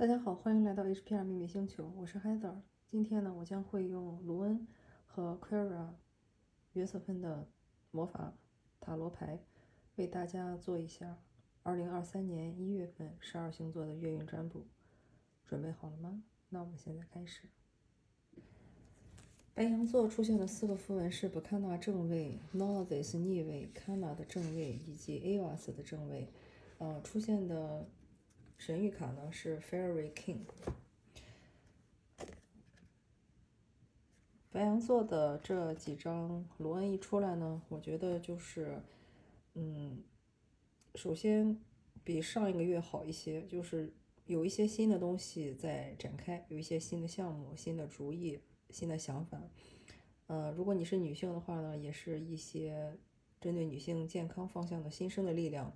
大家好，欢迎来到 HPR 秘密星球，我是 Heather。今天呢，我将会用卢恩和 Quora 约瑟芬的魔法塔罗牌为大家做一下2023年1月份十二星座的月运占卜。准备好了吗？那我们现在开始。白羊座出现的四个符文是 Bacana 正位、Novice 逆位、Kana 的正位以及 Avas 的正位。呃，出现的。神谕卡呢是 Fairy King。白羊座的这几张罗恩一出来呢，我觉得就是，嗯，首先比上一个月好一些，就是有一些新的东西在展开，有一些新的项目、新的主意、新的想法。呃，如果你是女性的话呢，也是一些针对女性健康方向的新生的力量。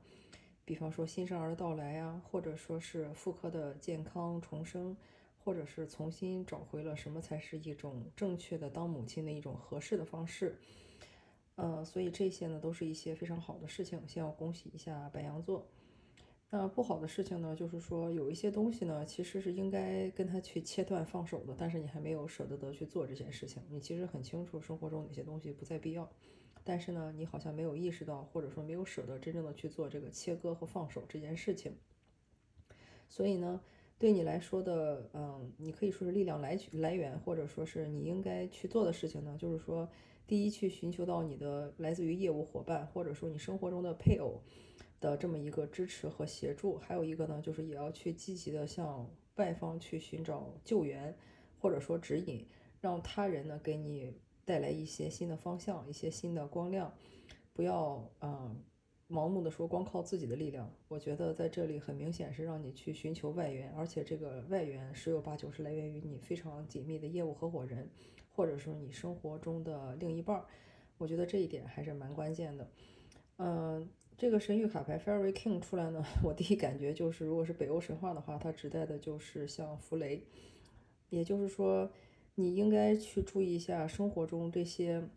比方说新生儿的到来呀，或者说是妇科的健康重生，或者是重新找回了什么才是一种正确的当母亲的一种合适的方式。呃，所以这些呢都是一些非常好的事情，先要恭喜一下白羊座。那不好的事情呢，就是说有一些东西呢，其实是应该跟他去切断放手的，但是你还没有舍得得去做这件事情。你其实很清楚生活中哪些东西不再必要。但是呢，你好像没有意识到，或者说没有舍得真正的去做这个切割和放手这件事情。所以呢，对你来说的，嗯，你可以说是力量来来源，或者说是你应该去做的事情呢，就是说，第一，去寻求到你的来自于业务伙伴，或者说你生活中的配偶的这么一个支持和协助。还有一个呢，就是也要去积极的向外方去寻找救援，或者说指引，让他人呢给你。带来一些新的方向，一些新的光亮，不要啊盲目的说光靠自己的力量。我觉得在这里很明显是让你去寻求外援，而且这个外援十有八九是来源于你非常紧密的业务合伙人，或者说你生活中的另一半儿。我觉得这一点还是蛮关键的。嗯，这个神谕卡牌 Fairy King 出来呢，我第一感觉就是，如果是北欧神话的话，它指代的就是像弗雷，也就是说。你应该去注意一下生活中这些，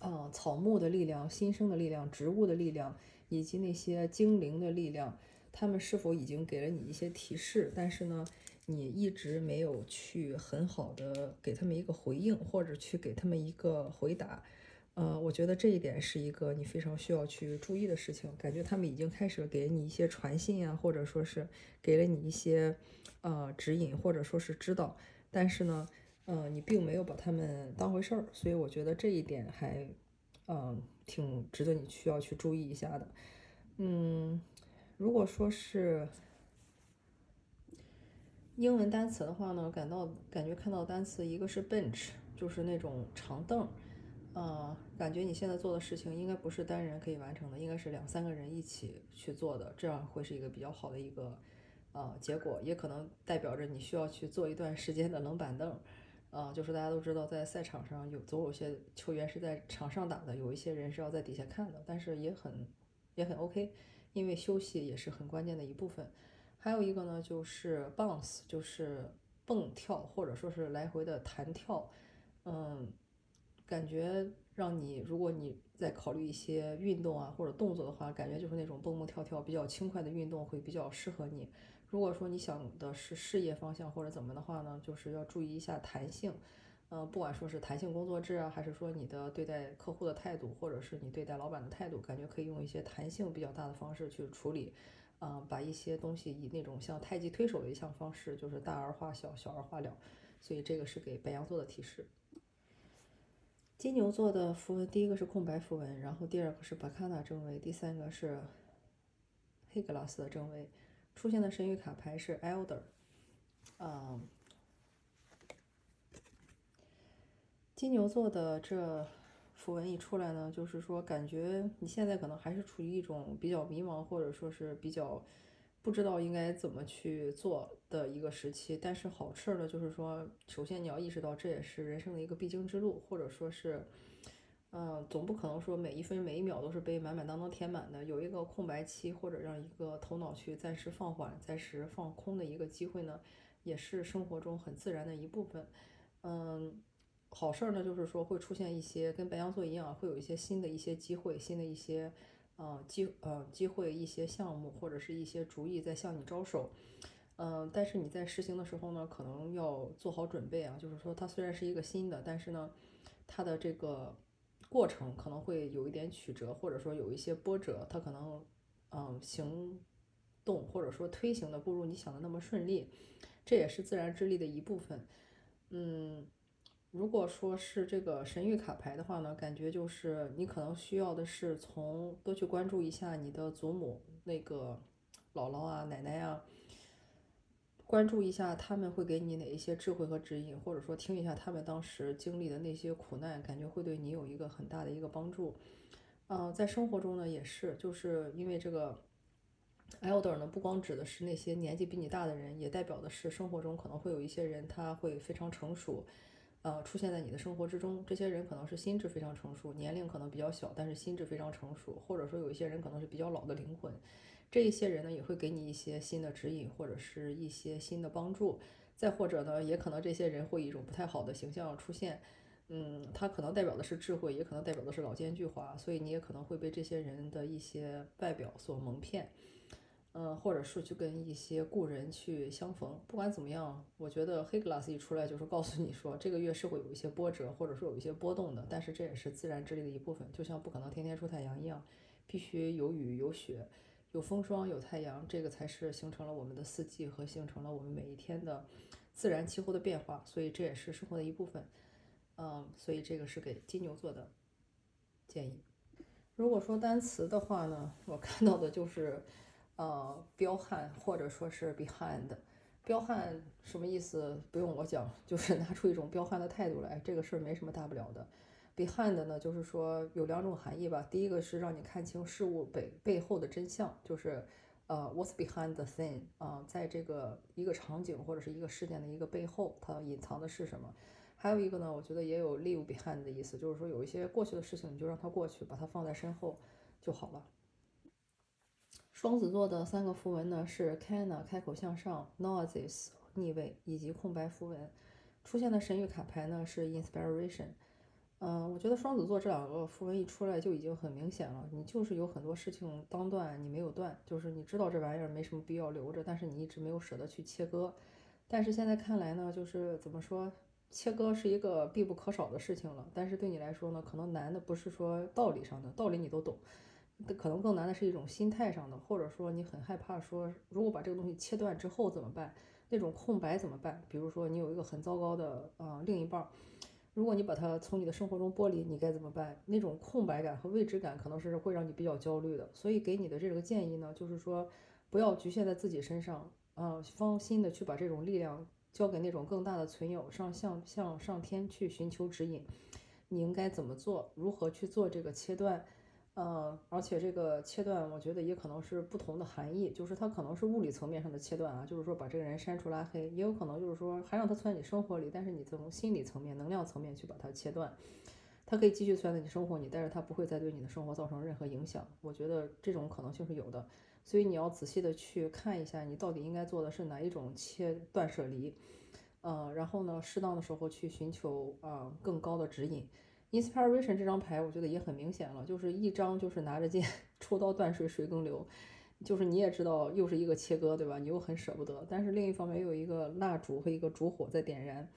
嗯，草木的力量、新生的力量、植物的力量，以及那些精灵的力量，他们是否已经给了你一些提示？但是呢，你一直没有去很好的给他们一个回应，或者去给他们一个回答。呃，我觉得这一点是一个你非常需要去注意的事情。感觉他们已经开始给你一些传信啊，或者说是给了你一些呃指引，或者说是指导，但是呢。嗯，你并没有把他们当回事儿，所以我觉得这一点还，嗯，挺值得你需要去注意一下的。嗯，如果说是英文单词的话呢，感到感觉看到单词，一个是 bench，就是那种长凳，呃，感觉你现在做的事情应该不是单人可以完成的，应该是两三个人一起去做的，这样会是一个比较好的一个呃结果，也可能代表着你需要去做一段时间的冷板凳。啊，就是大家都知道，在赛场上有总有些球员是在场上打的，有一些人是要在底下看的，但是也很也很 OK，因为休息也是很关键的一部分。还有一个呢，就是 bounce，就是蹦跳或者说是来回的弹跳，嗯，感觉让你如果你在考虑一些运动啊或者动作的话，感觉就是那种蹦蹦跳跳比较轻快的运动会比较适合你。如果说你想的是事业方向或者怎么的话呢，就是要注意一下弹性，呃，不管说是弹性工作制啊，还是说你的对待客户的态度，或者是你对待老板的态度，感觉可以用一些弹性比较大的方式去处理，啊，把一些东西以那种像太极推手的一项方式，就是大而化小，小而化了。所以这个是给白羊座的提示。金牛座的符文，第一个是空白符文，然后第二个是巴卡纳正位，第三个是黑格拉斯的正位。出现的神谕卡牌是 Elder，嗯，金牛座的这符文一出来呢，就是说感觉你现在可能还是处于一种比较迷茫，或者说是比较不知道应该怎么去做的一个时期。但是好事呢，就是说，首先你要意识到这也是人生的一个必经之路，或者说是。嗯，总不可能说每一分每一秒都是被满满当当填满的，有一个空白期，或者让一个头脑去暂时放缓、暂时放空的一个机会呢，也是生活中很自然的一部分。嗯，好事儿呢，就是说会出现一些跟白羊座一样，会有一些新的一些机会、新的一些呃机呃机会、一些项目或者是一些主意在向你招手。嗯，但是你在实行的时候呢，可能要做好准备啊。就是说，它虽然是一个新的，但是呢，它的这个过程可能会有一点曲折，或者说有一些波折，它可能嗯行动或者说推行的不如你想的那么顺利，这也是自然之力的一部分。嗯，如果说是这个神谕卡牌的话呢，感觉就是你可能需要的是从多去关注一下你的祖母那个姥姥啊、奶奶啊。关注一下他们会给你哪一些智慧和指引，或者说听一下他们当时经历的那些苦难，感觉会对你有一个很大的一个帮助。嗯，在生活中呢也是，就是因为这个 elder 呢，不光指的是那些年纪比你大的人，也代表的是生活中可能会有一些人他会非常成熟，呃，出现在你的生活之中。这些人可能是心智非常成熟，年龄可能比较小，但是心智非常成熟，或者说有一些人可能是比较老的灵魂。这一些人呢，也会给你一些新的指引，或者是一些新的帮助。再或者呢，也可能这些人会以一种不太好的形象出现。嗯，他可能代表的是智慧，也可能代表的是老奸巨猾，所以你也可能会被这些人的一些外表所蒙骗。嗯，或者是去跟一些故人去相逢。不管怎么样，我觉得黑 glass 一出来就是告诉你说，这个月是会有一些波折，或者说有一些波动的。但是这也是自然之力的一部分，就像不可能天天出太阳一样，必须有雨有雪。有风霜，有太阳，这个才是形成了我们的四季和形成了我们每一天的自然气候的变化，所以这也是生活的一部分。嗯，所以这个是给金牛座的建议。如果说单词的话呢，我看到的就是呃彪悍或者说是 behind。彪悍什么意思？不用我讲，就是拿出一种彪悍的态度来，这个事儿没什么大不了的。Behind 呢，就是说有两种含义吧。第一个是让你看清事物背背后的真相，就是呃，What's behind the thing 啊，在这个一个场景或者是一个事件的一个背后，它隐藏的是什么？还有一个呢，我觉得也有 leave behind 的意思，就是说有一些过去的事情，你就让它过去，把它放在身后就好了。双子座的三个符文呢是 Canna 开口向上，Noises 逆位以及空白符文。出现的神谕卡牌呢是 Inspiration。嗯，我觉得双子座这两个符文一出来就已经很明显了，你就是有很多事情当断，你没有断，就是你知道这玩意儿没什么必要留着，但是你一直没有舍得去切割。但是现在看来呢，就是怎么说，切割是一个必不可少的事情了。但是对你来说呢，可能难的不是说道理上的，道理你都懂，可能更难的是一种心态上的，或者说你很害怕说，如果把这个东西切断之后怎么办？那种空白怎么办？比如说你有一个很糟糕的啊另一半。如果你把它从你的生活中剥离，你该怎么办？那种空白感和未知感可能是会让你比较焦虑的。所以给你的这个建议呢，就是说不要局限在自己身上，啊，放心的去把这种力量交给那种更大的存有，上向向上天去寻求指引，你应该怎么做？如何去做这个切断？嗯，而且这个切断，我觉得也可能是不同的含义，就是它可能是物理层面上的切断啊，就是说把这个人删除拉黑，也有可能就是说还让他存在你生活里，但是你从心理层面、能量层面去把它切断，他可以继续存在你生活里，但是他不会再对你的生活造成任何影响。我觉得这种可能性是有的，所以你要仔细的去看一下，你到底应该做的是哪一种切断舍离，呃，然后呢，适当的时候去寻求啊更高的指引。Inspiration 这张牌我觉得也很明显了，就是一张就是拿着剑 抽刀断水水更流，就是你也知道又是一个切割，对吧？你又很舍不得，但是另一方面又有一个蜡烛和一个烛火在点燃，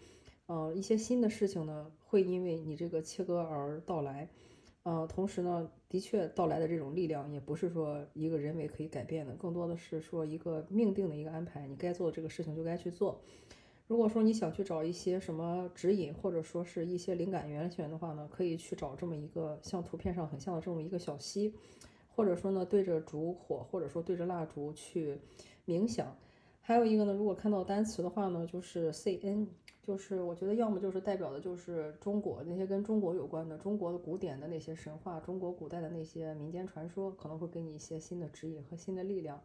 呃，一些新的事情呢会因为你这个切割而到来，呃，同时呢，的确到来的这种力量也不是说一个人为可以改变的，更多的是说一个命定的一个安排，你该做的这个事情就该去做。如果说你想去找一些什么指引，或者说是一些灵感源泉的话呢，可以去找这么一个像图片上很像的这么一个小溪，或者说呢对着烛火，或者说对着蜡烛去冥想。还有一个呢，如果看到单词的话呢，就是 C N，就是我觉得要么就是代表的就是中国那些跟中国有关的中国的古典的那些神话，中国古代的那些民间传说，可能会给你一些新的指引和新的力量。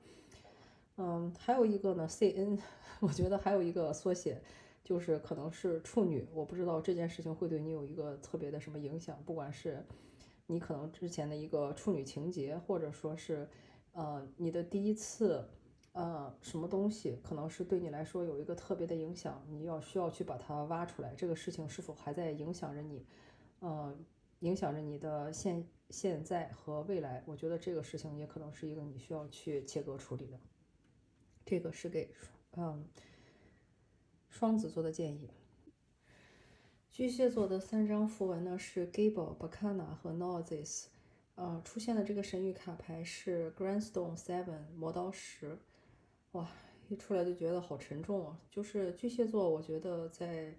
嗯，还有一个呢，C N，我觉得还有一个缩写，就是可能是处女。我不知道这件事情会对你有一个特别的什么影响，不管是你可能之前的一个处女情节，或者说是呃你的第一次呃什么东西，可能是对你来说有一个特别的影响，你要需要去把它挖出来。这个事情是否还在影响着你？呃，影响着你的现现在和未来？我觉得这个事情也可能是一个你需要去切割处理的。这个是给嗯，双子座的建议。巨蟹座的三张符文呢是 Gable、Bacana 和 Noses，呃，出现的这个神谕卡牌是 Grandstone Seven 磨刀石。哇，一出来就觉得好沉重啊！就是巨蟹座，我觉得在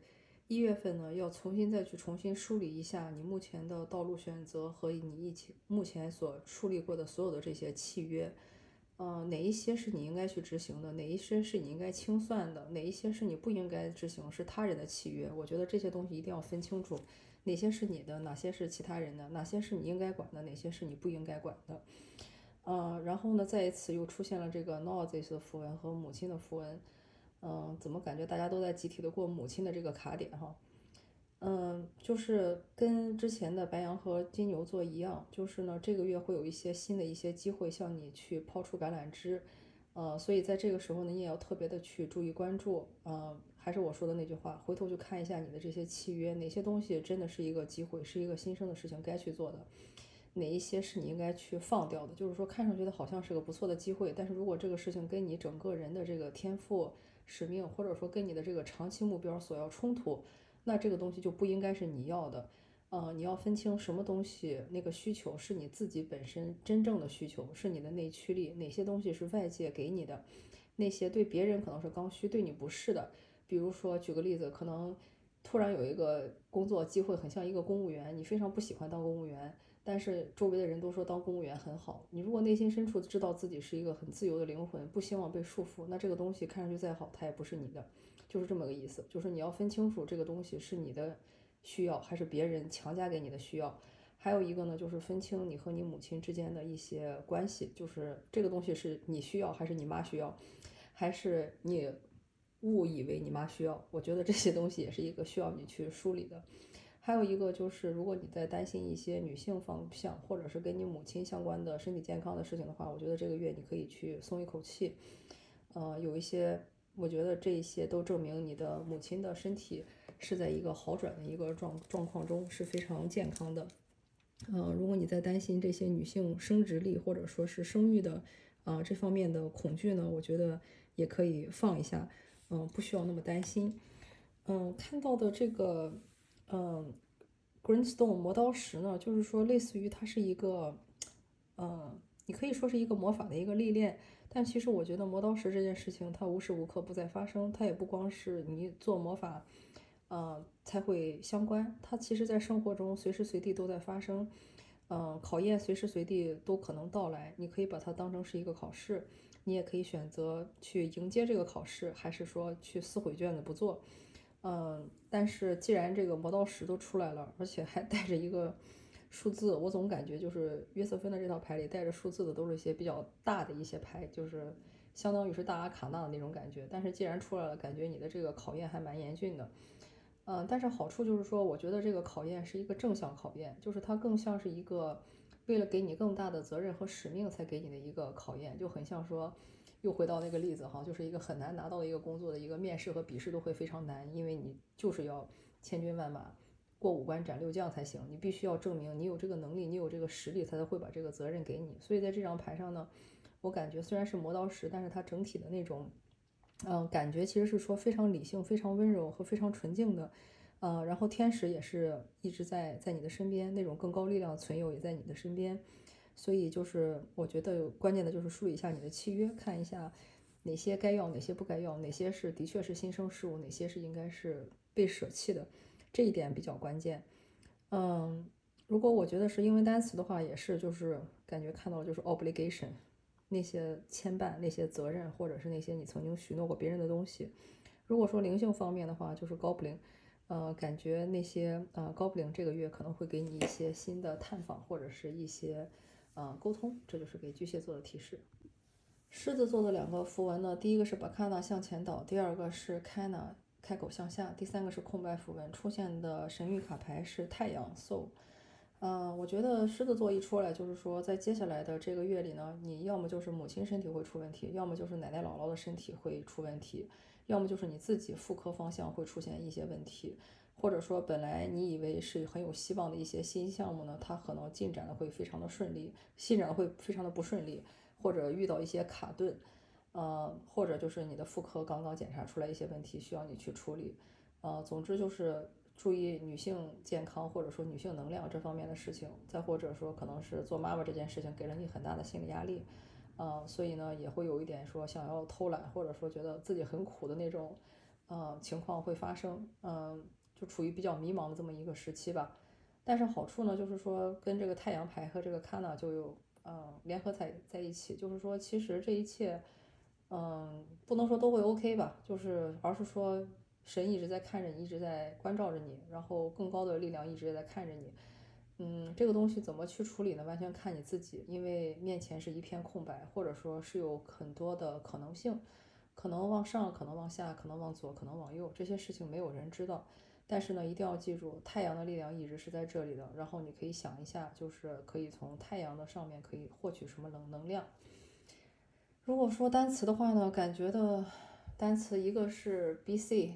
一月份呢，要重新再去重新梳理一下你目前的道路选择和你一起目前所树立过的所有的这些契约。嗯，哪一些是你应该去执行的？哪一些是你应该清算的？哪一些是你不应该执行？是他人的契约？我觉得这些东西一定要分清楚，哪些是你的，哪些是其他人的，哪些是你应该管的，哪些是你不应该管的。嗯，然后呢，再一次又出现了这个 Noses 的符文和母亲的符文。嗯，怎么感觉大家都在集体的过母亲的这个卡点哈？嗯，就是跟之前的白羊和金牛座一样，就是呢，这个月会有一些新的一些机会向你去抛出橄榄枝，呃，所以在这个时候呢，你也要特别的去注意关注，呃，还是我说的那句话，回头去看一下你的这些契约，哪些东西真的是一个机会，是一个新生的事情该去做的，哪一些是你应该去放掉的，就是说看上去的好像是个不错的机会，但是如果这个事情跟你整个人的这个天赋、使命，或者说跟你的这个长期目标所要冲突。那这个东西就不应该是你要的，呃，你要分清什么东西那个需求是你自己本身真正的需求，是你的内驱力，哪些东西是外界给你的，那些对别人可能是刚需，对你不是的。比如说举个例子，可能突然有一个工作机会很像一个公务员，你非常不喜欢当公务员，但是周围的人都说当公务员很好，你如果内心深处知道自己是一个很自由的灵魂，不希望被束缚，那这个东西看上去再好，它也不是你的。就是这么个意思，就是你要分清楚这个东西是你的需要还是别人强加给你的需要。还有一个呢，就是分清你和你母亲之间的一些关系，就是这个东西是你需要还是你妈需要，还是你误以为你妈需要。我觉得这些东西也是一个需要你去梳理的。还有一个就是，如果你在担心一些女性方向或者是跟你母亲相关的身体健康的事情的话，我觉得这个月你可以去松一口气，呃，有一些。我觉得这些都证明你的母亲的身体是在一个好转的一个状状况中，是非常健康的。嗯，如果你在担心这些女性生殖力或者说是生育的啊这方面的恐惧呢，我觉得也可以放一下，嗯，不需要那么担心。嗯，看到的这个嗯，Greenstone 磨刀石呢，就是说类似于它是一个，嗯，你可以说是一个魔法的一个历练。但其实我觉得磨刀石这件事情，它无时无刻不在发生。它也不光是你做魔法，呃，才会相关。它其实在生活中随时随地都在发生。嗯，考验随时随地都可能到来。你可以把它当成是一个考试，你也可以选择去迎接这个考试，还是说去撕毁卷子不做。嗯，但是既然这个磨刀石都出来了，而且还带着一个。数字，我总感觉就是约瑟芬的这套牌里带着数字的都是一些比较大的一些牌，就是相当于是大阿卡纳的那种感觉。但是既然出来了，感觉你的这个考验还蛮严峻的。嗯，但是好处就是说，我觉得这个考验是一个正向考验，就是它更像是一个为了给你更大的责任和使命才给你的一个考验，就很像说，又回到那个例子哈，就是一个很难拿到的一个工作的一个面试和笔试都会非常难，因为你就是要千军万马。过五关斩六将才行，你必须要证明你有这个能力，你有这个实力，他才会把这个责任给你。所以在这张牌上呢，我感觉虽然是磨刀石，但是它整体的那种，嗯，感觉其实是说非常理性、非常温柔和非常纯净的，呃，然后天使也是一直在在你的身边，那种更高力量的存有也在你的身边。所以就是我觉得关键的就是梳理一下你的契约，看一下哪些该要，哪些不该要，哪些是的确是新生事物，哪些是应该是被舍弃的。这一点比较关键，嗯，如果我觉得是英文单词的话，也是就是感觉看到就是 obligation，那些牵绊、那些责任，或者是那些你曾经许诺过别人的东西。如果说灵性方面的话，就是 goblin，呃，感觉那些呃 goblin 这个月可能会给你一些新的探访或者是一些呃沟通，这就是给巨蟹座的提示。狮子座的两个符文呢，第一个是 bacana 向前倒，第二个是 cana。开口向下，第三个是空白符文出现的神谕卡牌是太阳 soul。嗯，我觉得狮子座一出来，就是说在接下来的这个月里呢，你要么就是母亲身体会出问题，要么就是奶奶姥姥的身体会出问题，要么就是你自己妇科方向会出现一些问题，或者说本来你以为是很有希望的一些新项目呢，它可能进展的会非常的顺利，进展会非常的不顺利，或者遇到一些卡顿。呃，或者就是你的妇科刚刚检查出来一些问题，需要你去处理，呃，总之就是注意女性健康或者说女性能量这方面的事情，再或者说可能是做妈妈这件事情给了你很大的心理压力，呃，所以呢也会有一点说想要偷懒或者说觉得自己很苦的那种，呃，情况会发生，嗯，就处于比较迷茫的这么一个时期吧。但是好处呢，就是说跟这个太阳牌和这个卡纳就有呃联合在在一起，就是说其实这一切，嗯，不能说都会 OK 吧，就是而是说神一直在看着你，一直在关照着你，然后更高的力量一直在看着你，嗯，这个东西怎么去处理呢？完全看你自己，因为面前是一片空白，或者说是有很多的可能性，可能往上，可能往下，可能往左，可能往右，这些事情没有人知道。但是呢，一定要记住，太阳的力量一直是在这里的。然后你可以想一下，就是可以从太阳的上面可以获取什么能能量。如果说单词的话呢，感觉的单词一个是 B.C.，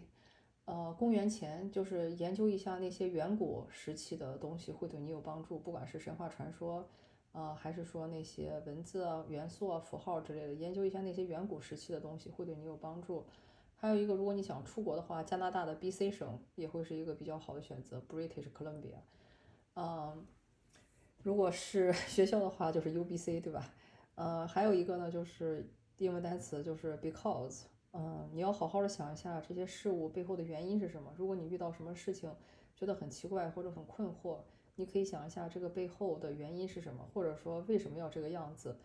呃，公元前，就是研究一下那些远古时期的东西会对你有帮助，不管是神话传说，呃，还是说那些文字啊、元素啊、符号之类的，研究一下那些远古时期的东西会对你有帮助。还有一个，如果你想出国的话，加拿大的 B.C 省也会是一个比较好的选择，British Columbia。嗯，如果是 学校的话，就是 U.B.C，对吧？呃，还有一个呢，就是英文单词就是 because。嗯，你要好好的想一下这些事物背后的原因是什么。如果你遇到什么事情觉得很奇怪或者很困惑，你可以想一下这个背后的原因是什么，或者说为什么要这个样子。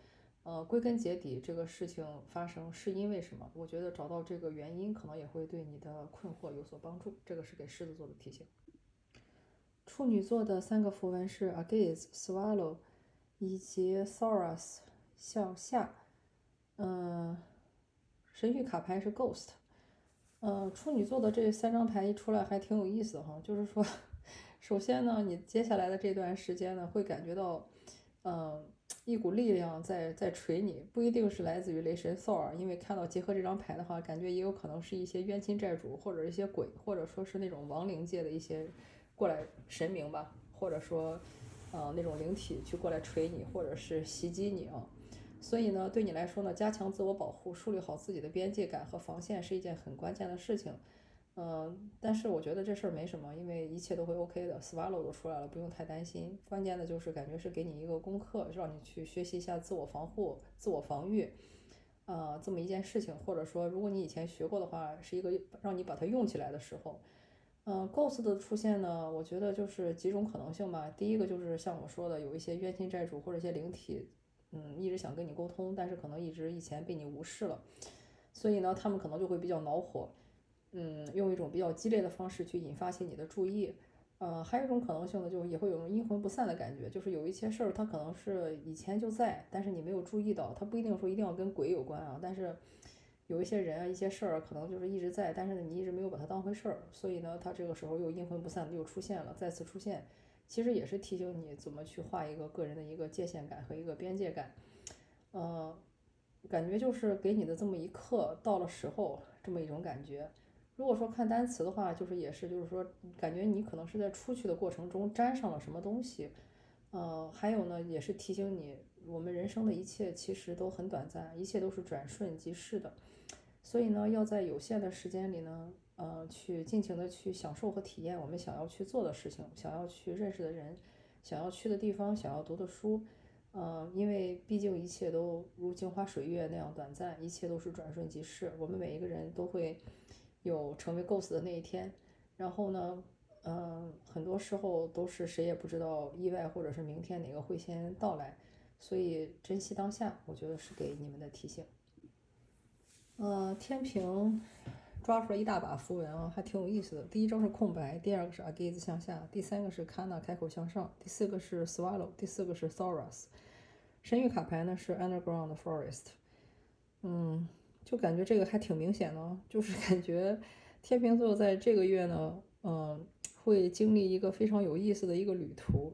呃，归根结底，这个事情发生是因为什么？我觉得找到这个原因，可能也会对你的困惑有所帮助。这个是给狮子座的提醒。处女座的三个符文是 Agaze、Swallow 以及 Saurus 向下。嗯，神谕卡牌是 Ghost。嗯，处女座的这三张牌一出来还挺有意思哈，就是说，首先呢，你接下来的这段时间呢，会感觉到，嗯。一股力量在在锤你，不一定是来自于雷神 Thor，因为看到结合这张牌的话，感觉也有可能是一些冤亲债主，或者一些鬼，或者说是那种亡灵界的一些过来神明吧，或者说，呃，那种灵体去过来锤你，或者是袭击你啊。所以呢，对你来说呢，加强自我保护，树立好自己的边界感和防线是一件很关键的事情。嗯，但是我觉得这事儿没什么，因为一切都会 OK 的，Swallow 都出来了，不用太担心。关键的就是感觉是给你一个功课，让你去学习一下自我防护、自我防御，呃，这么一件事情。或者说，如果你以前学过的话，是一个让你把它用起来的时候。嗯，Ghost 的出现呢，我觉得就是几种可能性吧。第一个就是像我说的，有一些冤亲债主或者一些灵体，嗯，一直想跟你沟通，但是可能一直以前被你无视了，所以呢，他们可能就会比较恼火。嗯，用一种比较激烈的方式去引发起你的注意，呃，还有一种可能性呢，就也会有阴魂不散的感觉，就是有一些事儿它可能是以前就在，但是你没有注意到，它不一定说一定要跟鬼有关啊，但是有一些人啊，一些事儿可能就是一直在，但是呢你一直没有把它当回事儿，所以呢，它这个时候又阴魂不散的又出现了，再次出现，其实也是提醒你怎么去画一个个人的一个界限感和一个边界感，呃，感觉就是给你的这么一刻到了时候这么一种感觉。如果说看单词的话，就是也是，就是说，感觉你可能是在出去的过程中沾上了什么东西，呃，还有呢，也是提醒你，我们人生的一切其实都很短暂，一切都是转瞬即逝的，所以呢，要在有限的时间里呢，呃，去尽情的去享受和体验我们想要去做的事情，想要去认识的人，想要去的地方，想要读的书，呃，因为毕竟一切都如镜花水月那样短暂，一切都是转瞬即逝，我们每一个人都会。有成为 ghost 的那一天，然后呢，嗯，很多时候都是谁也不知道意外或者是明天哪个会先到来，所以珍惜当下，我觉得是给你们的提醒。呃，天平抓出来一大把符文啊，还挺有意思的。第一张是空白，第二个是 agaze 向下，第三个是 kana 开口向上，第四个是 swallow，第四个是 thoros。神谕卡牌呢是 underground forest。嗯。就感觉这个还挺明显的，就是感觉天秤座在这个月呢，嗯，会经历一个非常有意思的一个旅途，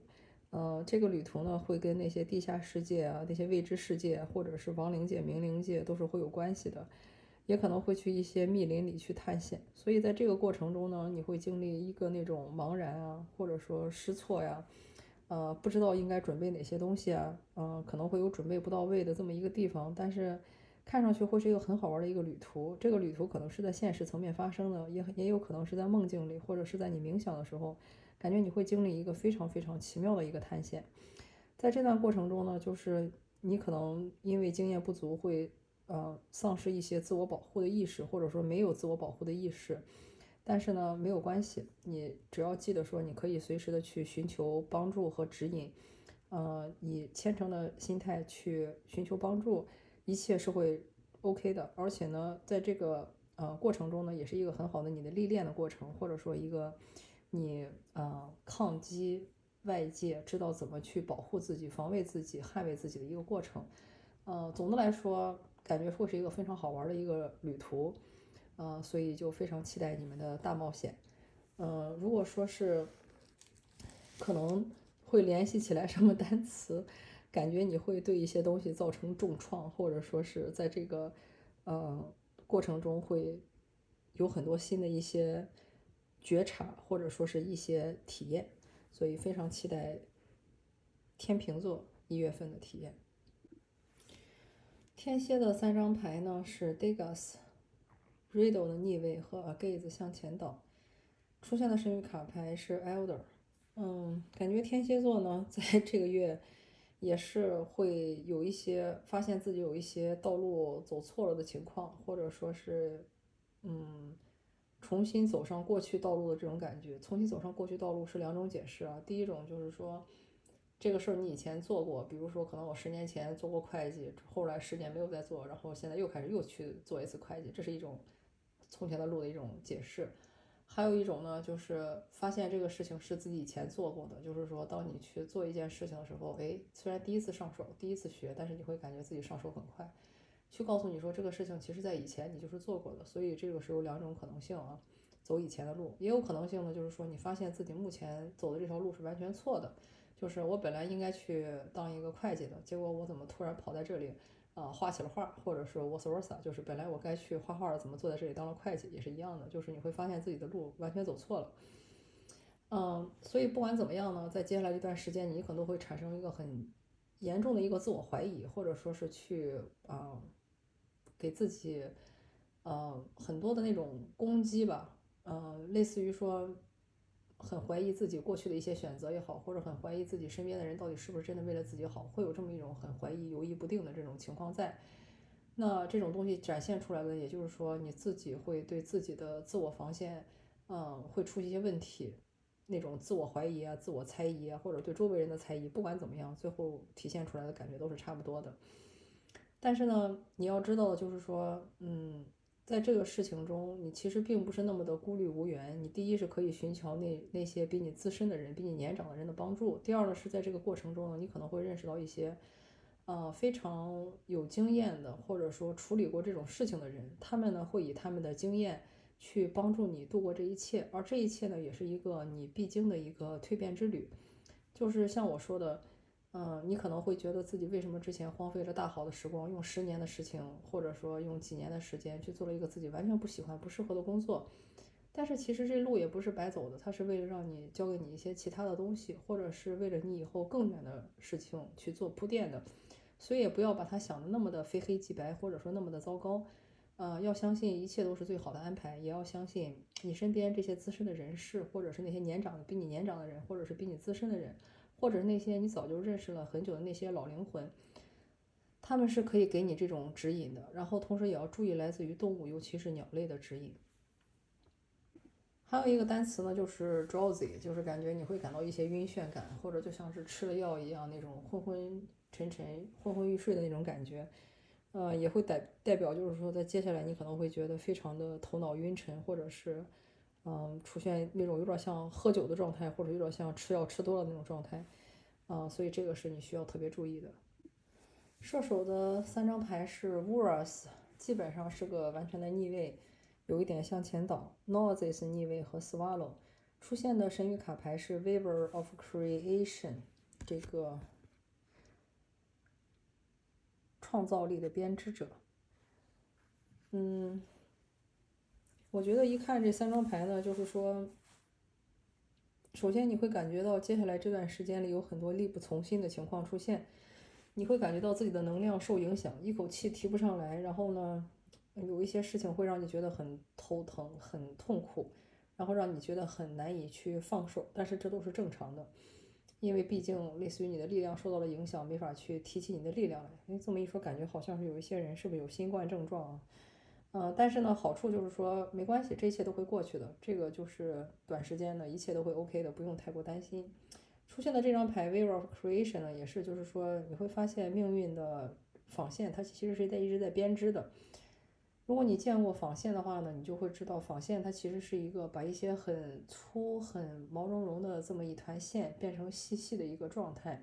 呃，这个旅途呢会跟那些地下世界啊、那些未知世界，或者是亡灵界、冥灵界都是会有关系的，也可能会去一些密林里去探险。所以在这个过程中呢，你会经历一个那种茫然啊，或者说失措呀，呃，不知道应该准备哪些东西啊，嗯，可能会有准备不到位的这么一个地方，但是。看上去会是一个很好玩的一个旅途。这个旅途可能是在现实层面发生的，也也有可能是在梦境里，或者是在你冥想的时候，感觉你会经历一个非常非常奇妙的一个探险。在这段过程中呢，就是你可能因为经验不足，会呃丧失一些自我保护的意识，或者说没有自我保护的意识。但是呢，没有关系，你只要记得说，你可以随时的去寻求帮助和指引，呃，以虔诚的心态去寻求帮助，一切是会 OK 的。而且呢，在这个呃过程中呢，也是一个很好的你的历练的过程，或者说一个你呃抗击外界，知道怎么去保护自己、防卫自己、捍卫自己的一个过程。呃，总的来说，感觉会是一个非常好玩的一个旅途。呃，所以就非常期待你们的大冒险。呃，如果说是可能会联系起来什么单词，感觉你会对一些东西造成重创，或者说是在这个呃过程中会有很多新的一些觉察，或者说是一些体验，所以非常期待天平座一月份的体验。天蝎的三张牌呢是 Degas。Riddle 的逆位和 Agaze 向前倒，出现的神谕卡牌是 Elder。嗯，感觉天蝎座呢，在这个月也是会有一些发现自己有一些道路走错了的情况，或者说是嗯，重新走上过去道路的这种感觉。重新走上过去道路是两种解释啊。第一种就是说，这个事儿你以前做过，比如说可能我十年前做过会计，后来十年没有再做，然后现在又开始又去做一次会计，这是一种。从前的路的一种解释，还有一种呢，就是发现这个事情是自己以前做过的。就是说，当你去做一件事情的时候，哎，虽然第一次上手，第一次学，但是你会感觉自己上手很快。去告诉你说，这个事情其实在以前你就是做过的。所以这个是有两种可能性啊，走以前的路，也有可能性呢，就是说你发现自己目前走的这条路是完全错的。就是我本来应该去当一个会计的，结果我怎么突然跑在这里？啊，画起了画，或者说 vice versa，就是本来我该去画画的，怎么坐在这里当了会计，也是一样的。就是你会发现自己的路完全走错了。嗯，所以不管怎么样呢，在接下来这段时间，你可能会产生一个很严重的一个自我怀疑，或者说是去啊，给自己呃很多的那种攻击吧，呃，类似于说。很怀疑自己过去的一些选择也好，或者很怀疑自己身边的人到底是不是真的为了自己好，会有这么一种很怀疑、犹疑不定的这种情况在。那这种东西展现出来的，也就是说你自己会对自己的自我防线，嗯，会出一些问题，那种自我怀疑啊、自我猜疑啊，或者对周围人的猜疑，不管怎么样，最后体现出来的感觉都是差不多的。但是呢，你要知道的，就是说，嗯。在这个事情中，你其实并不是那么的孤立无援。你第一是可以寻求那那些比你资深的人、比你年长的人的帮助。第二呢，是在这个过程中呢，你可能会认识到一些，呃，非常有经验的，或者说处理过这种事情的人。他们呢，会以他们的经验去帮助你度过这一切。而这一切呢，也是一个你必经的一个蜕变之旅。就是像我说的。嗯，你可能会觉得自己为什么之前荒废了大好的时光，用十年的事情，或者说用几年的时间去做了一个自己完全不喜欢、不适合的工作。但是其实这路也不是白走的，它是为了让你教给你一些其他的东西，或者是为了你以后更远的事情去做铺垫的。所以也不要把它想的那么的非黑即白，或者说那么的糟糕。呃，要相信一切都是最好的安排，也要相信你身边这些资深的人士，或者是那些年长的、比你年长的人，或者是比你资深的人。或者那些你早就认识了很久的那些老灵魂，他们是可以给你这种指引的。然后同时也要注意来自于动物，尤其是鸟类的指引。还有一个单词呢，就是 drowsy，就是感觉你会感到一些晕眩感，或者就像是吃了药一样那种昏昏沉沉、昏昏欲睡的那种感觉。呃，也会代代表就是说，在接下来你可能会觉得非常的头脑晕沉，或者是。嗯，出现那种有点像喝酒的状态，或者有点像吃药吃多了那种状态，啊，所以这个是你需要特别注意的。射手的三张牌是 w o r s 基本上是个完全的逆位，有一点向前倒。Noises 逆位和 Swallow 出现的神谕卡牌是 Weaver of Creation，这个创造力的编织者。嗯。我觉得一看这三张牌呢，就是说，首先你会感觉到接下来这段时间里有很多力不从心的情况出现，你会感觉到自己的能量受影响，一口气提不上来，然后呢，有一些事情会让你觉得很头疼、很痛苦，然后让你觉得很难以去放手。但是这都是正常的，因为毕竟类似于你的力量受到了影响，没法去提起你的力量来。哎，这么一说，感觉好像是有一些人是不是有新冠症状啊？嗯，但是呢，好处就是说没关系，这一切都会过去的。这个就是短时间的一切都会 OK 的，不用太过担心。出现的这张牌 Wheel of Creation 呢，也是就是说你会发现命运的纺线它其实是在一直在编织的。如果你见过纺线的话呢，你就会知道纺线它其实是一个把一些很粗很毛茸茸的这么一团线变成细细的一个状态，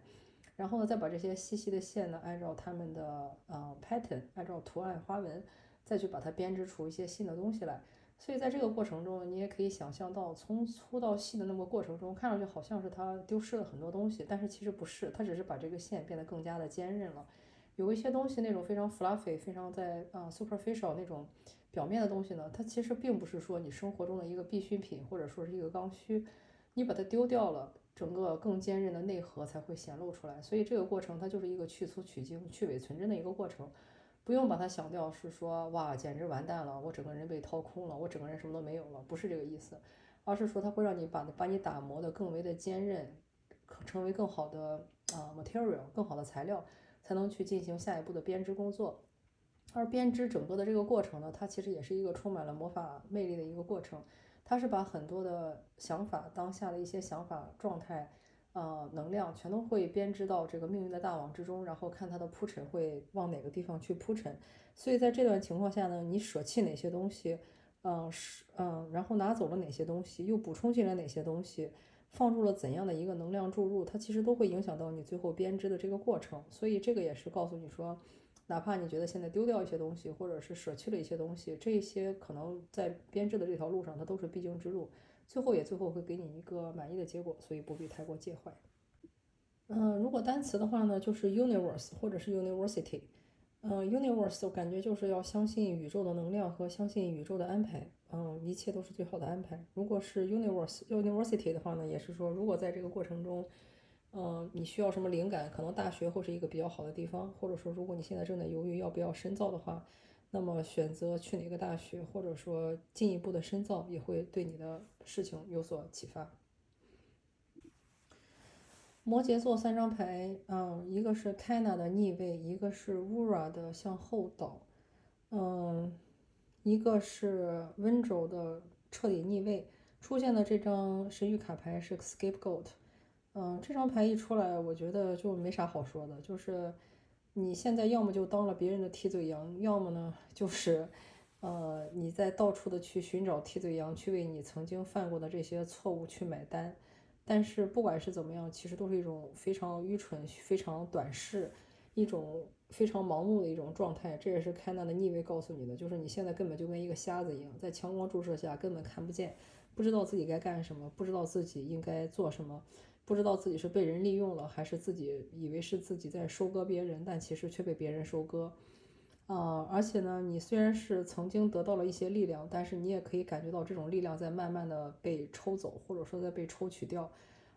然后呢再把这些细细的线呢按照它们的呃 pattern，按照图案花纹。再去把它编织出一些新的东西来，所以在这个过程中，你也可以想象到从粗到细的那么过程中，看上去好像是它丢失了很多东西，但是其实不是，它只是把这个线变得更加的坚韧了。有一些东西那种非常 fluffy、非常在啊 superficial 那种表面的东西呢，它其实并不是说你生活中的一个必需品，或者说是一个刚需，你把它丢掉了，整个更坚韧的内核才会显露出来。所以这个过程它就是一个去粗取精、去伪存真的一个过程。不用把它想掉，是说哇，简直完蛋了，我整个人被掏空了，我整个人什么都没有了，不是这个意思，而是说它会让你把把你打磨的更为的坚韧，成为更好的啊 material，更好的材料，才能去进行下一步的编织工作。而编织整个的这个过程呢，它其实也是一个充满了魔法魅力的一个过程，它是把很多的想法，当下的一些想法状态。呃，能量全都会编织到这个命运的大网之中，然后看它的铺陈会往哪个地方去铺陈。所以在这段情况下呢，你舍弃哪些东西，嗯，是嗯，然后拿走了哪些东西，又补充进来哪些东西，放入了怎样的一个能量注入，它其实都会影响到你最后编织的这个过程。所以这个也是告诉你说，哪怕你觉得现在丢掉一些东西，或者是舍弃了一些东西，这些可能在编织的这条路上，它都是必经之路。最后也最后会给你一个满意的结果，所以不必太过介怀。嗯，如果单词的话呢，就是 universe 或者是 university。嗯，universe 我感觉就是要相信宇宙的能量和相信宇宙的安排。嗯，一切都是最好的安排。如果是 universe university 的话呢，也是说如果在这个过程中，嗯，你需要什么灵感，可能大学会是一个比较好的地方。或者说，如果你现在正在犹豫要不要深造的话。那么选择去哪个大学，或者说进一步的深造，也会对你的事情有所启发。摩羯座三张牌，嗯，一个是 Kana 的逆位，一个是 Ura 的向后倒，嗯，一个是温柔的彻底逆位。出现的这张神谕卡牌是 Scapegoat，嗯，这张牌一出来，我觉得就没啥好说的，就是。你现在要么就当了别人的替罪羊，要么呢就是，呃，你在到处的去寻找替罪羊，去为你曾经犯过的这些错误去买单。但是不管是怎么样，其实都是一种非常愚蠢、非常短视、一种非常盲目的一种状态。这也是开纳的逆位告诉你的，就是你现在根本就跟一个瞎子一样，在强光注射下根本看不见，不知道自己该干什么，不知道自己应该做什么。不知道自己是被人利用了，还是自己以为是自己在收割别人，但其实却被别人收割。啊，而且呢，你虽然是曾经得到了一些力量，但是你也可以感觉到这种力量在慢慢的被抽走，或者说在被抽取掉。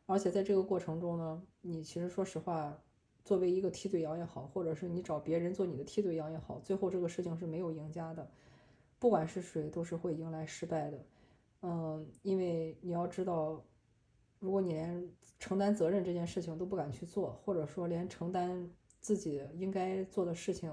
而且在这个过程中呢，你其实说实话，作为一个替罪羊也好，或者是你找别人做你的替罪羊也好，最后这个事情是没有赢家的，不管是谁都是会迎来失败的。嗯，因为你要知道。如果你连承担责任这件事情都不敢去做，或者说连承担自己应该做的事情，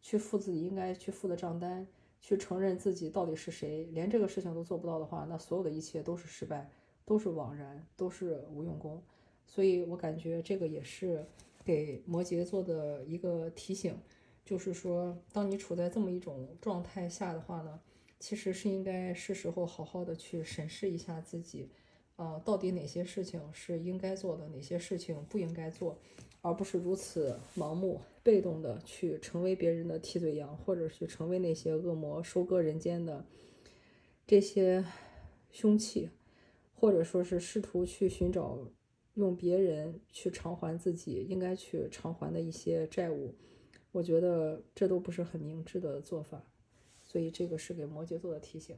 去付自己应该去付的账单，去承认自己到底是谁，连这个事情都做不到的话，那所有的一切都是失败，都是枉然，都是无用功。所以我感觉这个也是给摩羯座的一个提醒，就是说，当你处在这么一种状态下的话呢，其实是应该是时候好好的去审视一下自己。啊，到底哪些事情是应该做的，哪些事情不应该做，而不是如此盲目、被动的去成为别人的替罪羊，或者去成为那些恶魔收割人间的这些凶器，或者说是试图去寻找用别人去偿还自己应该去偿还的一些债务。我觉得这都不是很明智的做法，所以这个是给摩羯座的提醒。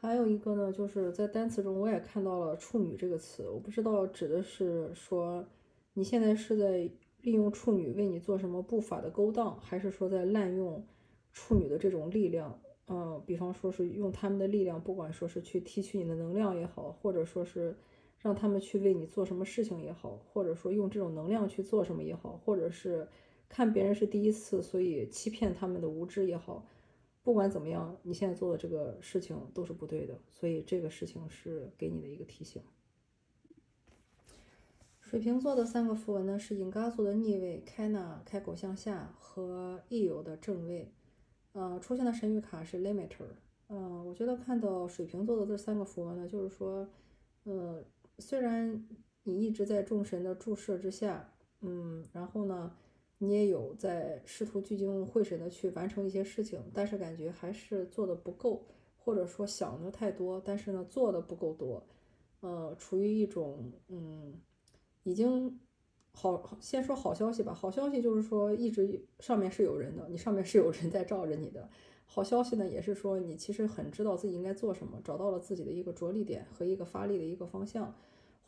还有一个呢，就是在单词中我也看到了“处女”这个词，我不知道指的是说你现在是在利用处女为你做什么不法的勾当，还是说在滥用处女的这种力量？嗯，比方说是用他们的力量，不管说是去提取你的能量也好，或者说是让他们去为你做什么事情也好，或者说用这种能量去做什么也好，或者是看别人是第一次，所以欺骗他们的无知也好，不管怎么样，你现在做的这个事情都是不对的，所以这个事情是给你的一个提醒。水瓶座的三个符文呢是引嘎座的逆位、开纳开口向下和益友的正位。呃，出现的神谕卡是 Limiter。嗯，我觉得看到水瓶座的这三个符文呢，就是说，呃，虽然你一直在众神的注视之下，嗯，然后呢，你也有在试图聚精会神的去完成一些事情，但是感觉还是做的不够，或者说想的太多，但是呢，做的不够多，呃，处于一种嗯，已经。好，先说好消息吧。好消息就是说，一直上面是有人的，你上面是有人在罩着你的。好消息呢，也是说你其实很知道自己应该做什么，找到了自己的一个着力点和一个发力的一个方向。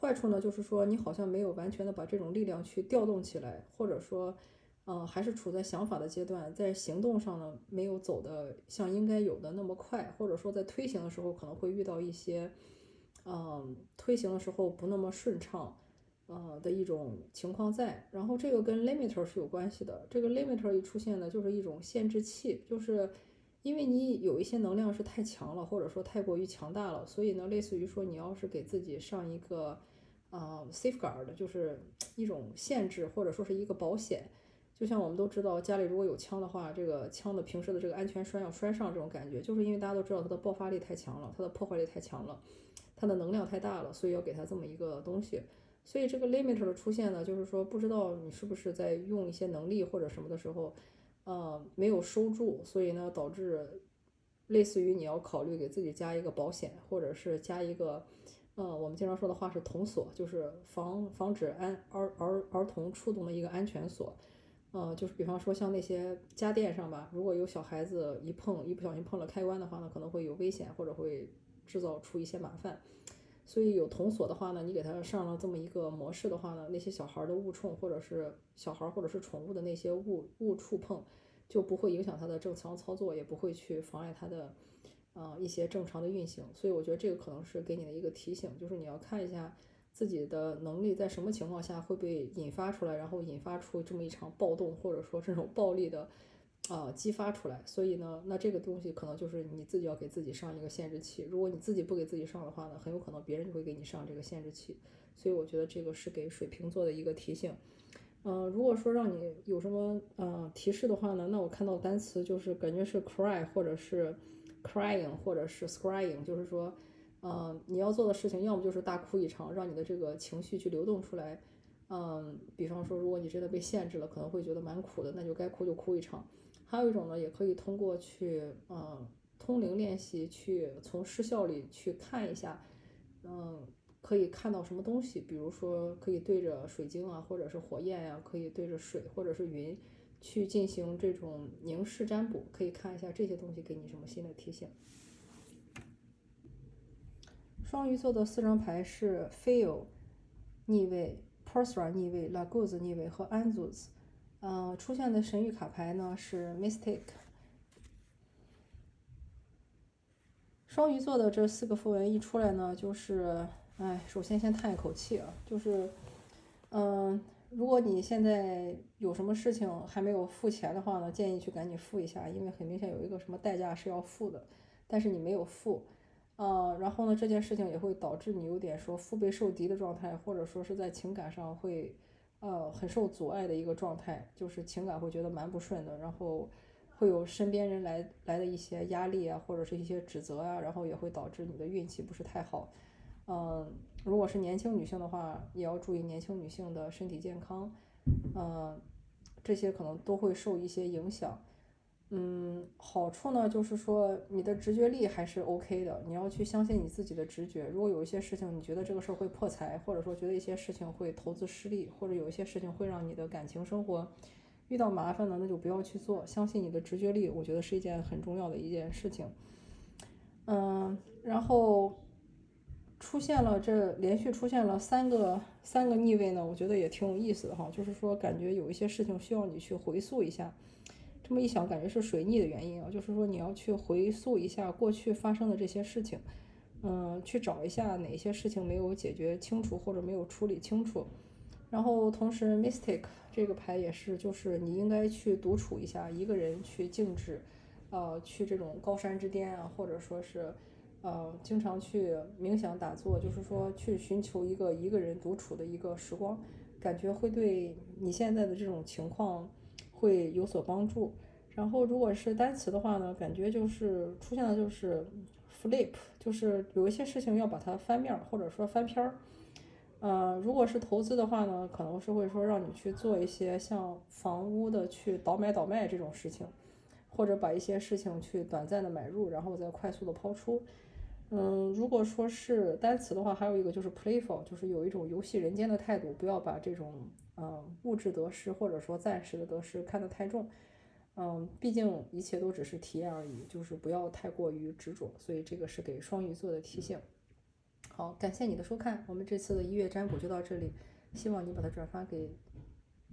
坏处呢，就是说你好像没有完全的把这种力量去调动起来，或者说，嗯，还是处在想法的阶段，在行动上呢没有走的像应该有的那么快，或者说在推行的时候可能会遇到一些，嗯，推行的时候不那么顺畅。呃的一种情况在，然后这个跟 limiter 是有关系的。这个 limiter 一出现呢，就是一种限制器，就是因为你有一些能量是太强了，或者说太过于强大了，所以呢，类似于说你要是给自己上一个呃 safeguard，就是一种限制或者说是一个保险。就像我们都知道，家里如果有枪的话，这个枪的平时的这个安全栓要栓上，这种感觉，就是因为大家都知道它的爆发力太强了，它的破坏力太强了，它的能量太大了，所以要给它这么一个东西。所以这个 limiter 的出现呢，就是说不知道你是不是在用一些能力或者什么的时候，呃，没有收住，所以呢导致类似于你要考虑给自己加一个保险，或者是加一个，呃，我们经常说的话是童锁，就是防防止安儿儿儿童触动的一个安全锁，呃，就是比方说像那些家电上吧，如果有小孩子一碰一不小心碰了开关的话呢，可能会有危险或者会制造出一些麻烦。所以有童锁的话呢，你给他上了这么一个模式的话呢，那些小孩的误触或者是小孩或者是宠物的那些误误触碰，就不会影响他的正常操作，也不会去妨碍他的呃一些正常的运行。所以我觉得这个可能是给你的一个提醒，就是你要看一下自己的能力在什么情况下会被引发出来，然后引发出这么一场暴动，或者说这种暴力的。啊，激发出来，所以呢，那这个东西可能就是你自己要给自己上一个限制器。如果你自己不给自己上的话呢，很有可能别人就会给你上这个限制器。所以我觉得这个是给水瓶座的一个提醒。嗯，如果说让你有什么呃提示的话呢，那我看到单词就是感觉是 cry 或者是 crying 或者是 scrying，就是说，嗯，你要做的事情要么就是大哭一场，让你的这个情绪去流动出来。嗯，比方说如果你真的被限制了，可能会觉得蛮苦的，那就该哭就哭一场。还有一种呢，也可以通过去，嗯，通灵练习，去从失效里去看一下，嗯，可以看到什么东西。比如说，可以对着水晶啊，或者是火焰呀，可以对着水或者是云，去进行这种凝视占卜，可以看一下这些东西给你什么新的提醒。双鱼座的四张牌是 Feel 逆位、Persra 逆位、Laguz 逆位和 Anzus。嗯，出现的神谕卡牌呢是 Mistake。双鱼座的这四个符文一出来呢，就是，哎，首先先叹一口气啊，就是，嗯，如果你现在有什么事情还没有付钱的话呢，建议去赶紧付一下，因为很明显有一个什么代价是要付的，但是你没有付，呃，然后呢，这件事情也会导致你有点说腹背受敌的状态，或者说是在情感上会。呃，很受阻碍的一个状态，就是情感会觉得蛮不顺的，然后会有身边人来来的一些压力啊，或者是一些指责啊，然后也会导致你的运气不是太好。嗯，如果是年轻女性的话，也要注意年轻女性的身体健康，嗯，这些可能都会受一些影响。嗯，好处呢，就是说你的直觉力还是 OK 的，你要去相信你自己的直觉。如果有一些事情你觉得这个事儿会破财，或者说觉得一些事情会投资失利，或者有一些事情会让你的感情生活遇到麻烦呢，那就不要去做。相信你的直觉力，我觉得是一件很重要的一件事情。嗯，然后出现了这连续出现了三个三个逆位呢，我觉得也挺有意思的哈。就是说，感觉有一些事情需要你去回溯一下。这么一想，感觉是水逆的原因啊。就是说，你要去回溯一下过去发生的这些事情，嗯，去找一下哪些事情没有解决清楚或者没有处理清楚。然后同时，Mystic 这个牌也是，就是你应该去独处一下，一个人去静止，呃，去这种高山之巅啊，或者说是。呃，经常去冥想打坐，就是说去寻求一个一个人独处的一个时光，感觉会对你现在的这种情况会有所帮助。然后如果是单词的话呢，感觉就是出现的就是 flip，就是有一些事情要把它翻面儿或者说翻篇儿。呃，如果是投资的话呢，可能是会说让你去做一些像房屋的去倒买倒卖这种事情，或者把一些事情去短暂的买入，然后再快速的抛出。嗯，如果说是单词的话，还有一个就是 playful，就是有一种游戏人间的态度，不要把这种嗯物质得失或者说暂时的得失看得太重。嗯，毕竟一切都只是体验而已，就是不要太过于执着。所以这个是给双鱼座的提醒。好，感谢你的收看，我们这次的一月占卜就到这里，希望你把它转发给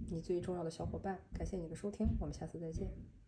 你最重要的小伙伴。感谢你的收听，我们下次再见。